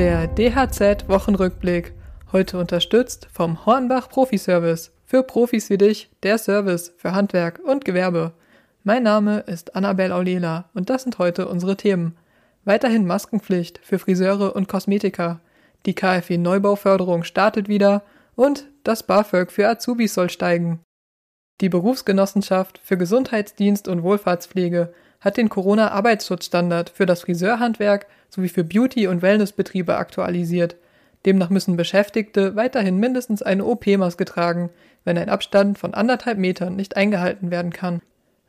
Der DHZ Wochenrückblick. Heute unterstützt vom Hornbach Profiservice. Für Profis wie dich, der Service für Handwerk und Gewerbe. Mein Name ist Annabel Aulela und das sind heute unsere Themen. Weiterhin Maskenpflicht für Friseure und Kosmetiker. Die KfW Neubauförderung startet wieder und das BAföG für Azubis soll steigen. Die Berufsgenossenschaft für Gesundheitsdienst und Wohlfahrtspflege hat den Corona-Arbeitsschutzstandard für das Friseurhandwerk sowie für Beauty- und Wellnessbetriebe aktualisiert. Demnach müssen Beschäftigte weiterhin mindestens eine OP-Maske tragen, wenn ein Abstand von anderthalb Metern nicht eingehalten werden kann.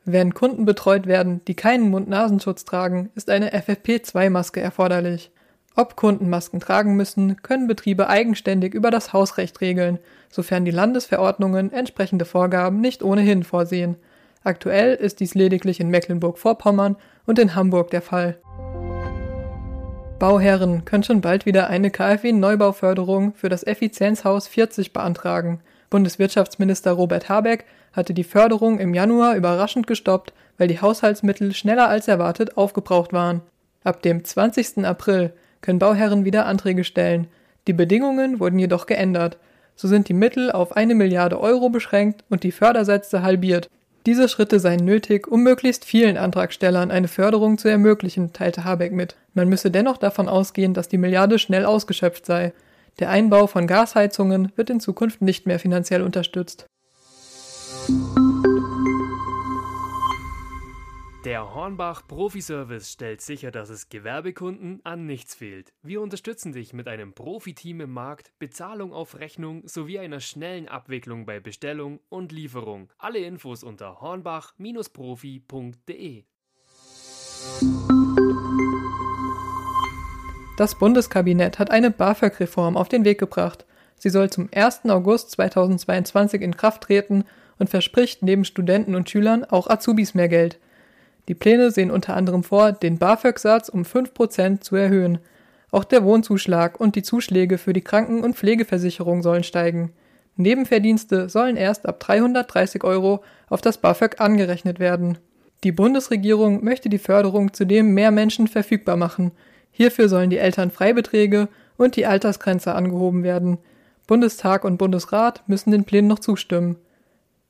Wenn Kunden betreut werden, die keinen Mund-Nasenschutz tragen, ist eine FFP2-Maske erforderlich. Ob Kunden Masken tragen müssen, können Betriebe eigenständig über das Hausrecht regeln, sofern die Landesverordnungen entsprechende Vorgaben nicht ohnehin vorsehen. Aktuell ist dies lediglich in Mecklenburg-Vorpommern und in Hamburg der Fall. Bauherren können schon bald wieder eine KfW-Neubauförderung für das Effizienzhaus 40 beantragen. Bundeswirtschaftsminister Robert Habeck hatte die Förderung im Januar überraschend gestoppt, weil die Haushaltsmittel schneller als erwartet aufgebraucht waren. Ab dem 20. April können Bauherren wieder Anträge stellen. Die Bedingungen wurden jedoch geändert. So sind die Mittel auf eine Milliarde Euro beschränkt und die Fördersätze halbiert. Diese Schritte seien nötig, um möglichst vielen Antragstellern eine Förderung zu ermöglichen, teilte Habeck mit. Man müsse dennoch davon ausgehen, dass die Milliarde schnell ausgeschöpft sei. Der Einbau von Gasheizungen wird in Zukunft nicht mehr finanziell unterstützt. Der Hornbach Profiservice stellt sicher, dass es Gewerbekunden an nichts fehlt. Wir unterstützen dich mit einem Profiteam im Markt, Bezahlung auf Rechnung sowie einer schnellen Abwicklung bei Bestellung und Lieferung. Alle Infos unter hornbach-profi.de. Das Bundeskabinett hat eine BAföG-Reform auf den Weg gebracht. Sie soll zum 1. August 2022 in Kraft treten und verspricht neben Studenten und Schülern auch Azubis mehr Geld. Die Pläne sehen unter anderem vor, den BAföG-Satz um 5% zu erhöhen. Auch der Wohnzuschlag und die Zuschläge für die Kranken- und Pflegeversicherung sollen steigen. Nebenverdienste sollen erst ab 330 Euro auf das BAföG angerechnet werden. Die Bundesregierung möchte die Förderung zudem mehr Menschen verfügbar machen. Hierfür sollen die Elternfreibeträge und die Altersgrenze angehoben werden. Bundestag und Bundesrat müssen den Plänen noch zustimmen.